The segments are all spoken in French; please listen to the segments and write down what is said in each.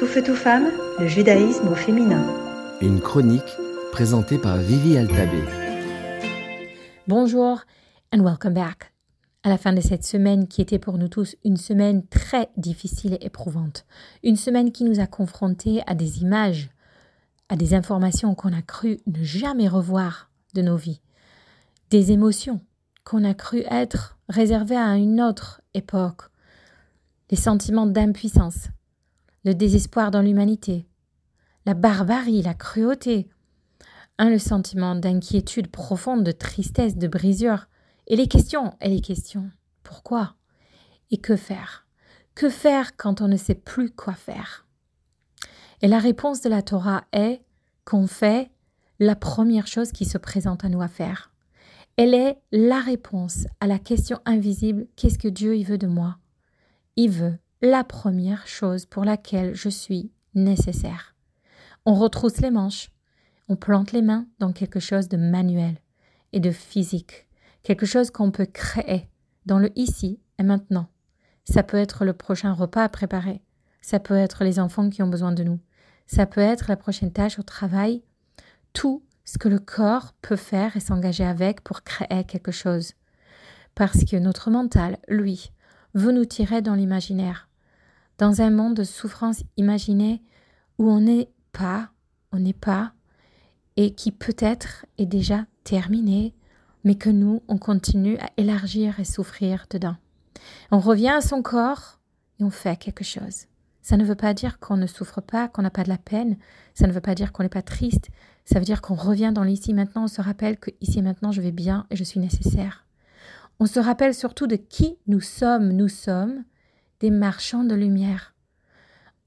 Tout feu, tout femme, le judaïsme au féminin. Une chronique présentée par Vivi Altabé. Bonjour and welcome back. À la fin de cette semaine qui était pour nous tous une semaine très difficile et éprouvante, une semaine qui nous a confrontés à des images, à des informations qu'on a cru ne jamais revoir de nos vies, des émotions qu'on a cru être réservées à une autre époque, les sentiments d'impuissance, le désespoir dans l'humanité, la barbarie, la cruauté, un le sentiment d'inquiétude profonde, de tristesse, de brisure, et les questions, et les questions. Pourquoi Et que faire? Que faire quand on ne sait plus quoi faire? Et la réponse de la Torah est qu'on fait la première chose qui se présente à nous à faire. Elle est la réponse à la question invisible qu'est-ce que Dieu veut de moi? Il veut la première chose pour laquelle je suis nécessaire. On retrousse les manches, on plante les mains dans quelque chose de manuel et de physique, quelque chose qu'on peut créer dans le ici et maintenant. Ça peut être le prochain repas à préparer, ça peut être les enfants qui ont besoin de nous, ça peut être la prochaine tâche au travail, tout ce que le corps peut faire et s'engager avec pour créer quelque chose. Parce que notre mental, lui, veut nous tirer dans l'imaginaire, dans un monde de souffrance imaginée où on n'est pas, on n'est pas, et qui peut-être est déjà terminé, mais que nous, on continue à élargir et souffrir dedans. On revient à son corps et on fait quelque chose. Ça ne veut pas dire qu'on ne souffre pas, qu'on n'a pas de la peine, ça ne veut pas dire qu'on n'est pas triste, ça veut dire qu'on revient dans l'ici maintenant, on se rappelle que ici et maintenant je vais bien et je suis nécessaire. On se rappelle surtout de qui nous sommes, nous sommes des marchands de lumière.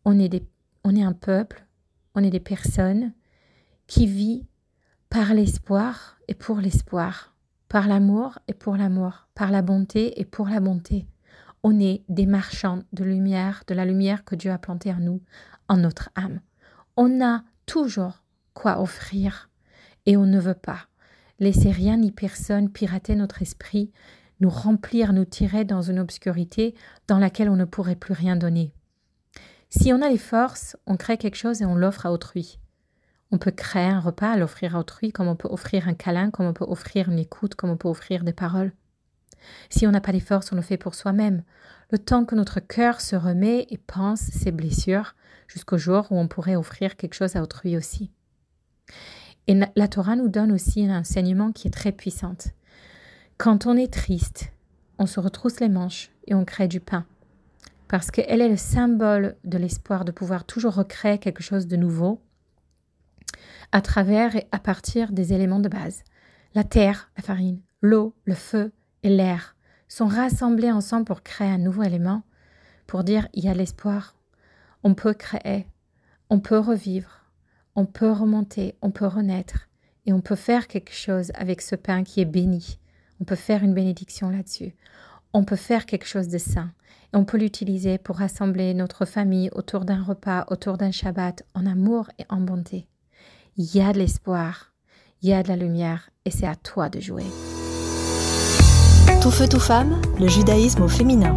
On est, un peuple, on est des personnes qui vivent par l'espoir et pour l'espoir, par l'amour et pour l'amour, par la bonté et pour la bonté. On est des marchands de lumière, de la lumière que Dieu a plantée en nous, en notre âme. On a toujours quoi offrir et on ne veut pas laisser rien ni personne pirater notre esprit, nous remplir, nous tirer dans une obscurité dans laquelle on ne pourrait plus rien donner. Si on a les forces, on crée quelque chose et on l'offre à autrui. On peut créer un repas, l'offrir à autrui, comme on peut offrir un câlin, comme on peut offrir une écoute, comme on peut offrir des paroles. Si on n'a pas les forces, on le fait pour soi-même. Le temps que notre cœur se remet et pense ses blessures, jusqu'au jour où on pourrait offrir quelque chose à autrui aussi. Et la Torah nous donne aussi un enseignement qui est très puissant. Quand on est triste, on se retrousse les manches et on crée du pain. Parce qu'elle est le symbole de l'espoir de pouvoir toujours recréer quelque chose de nouveau à travers et à partir des éléments de base. La terre, la farine, l'eau, le feu et l'air sont rassemblés ensemble pour créer un nouveau élément, pour dire il y a l'espoir, on peut créer, on peut revivre, on peut remonter, on peut renaître, et on peut faire quelque chose avec ce pain qui est béni, on peut faire une bénédiction là-dessus. On peut faire quelque chose de sain. Et on peut l'utiliser pour rassembler notre famille autour d'un repas, autour d'un Shabbat, en amour et en bonté. Il y a de l'espoir, il y a de la lumière, et c'est à toi de jouer. Tout feu, tout femme, le judaïsme au féminin.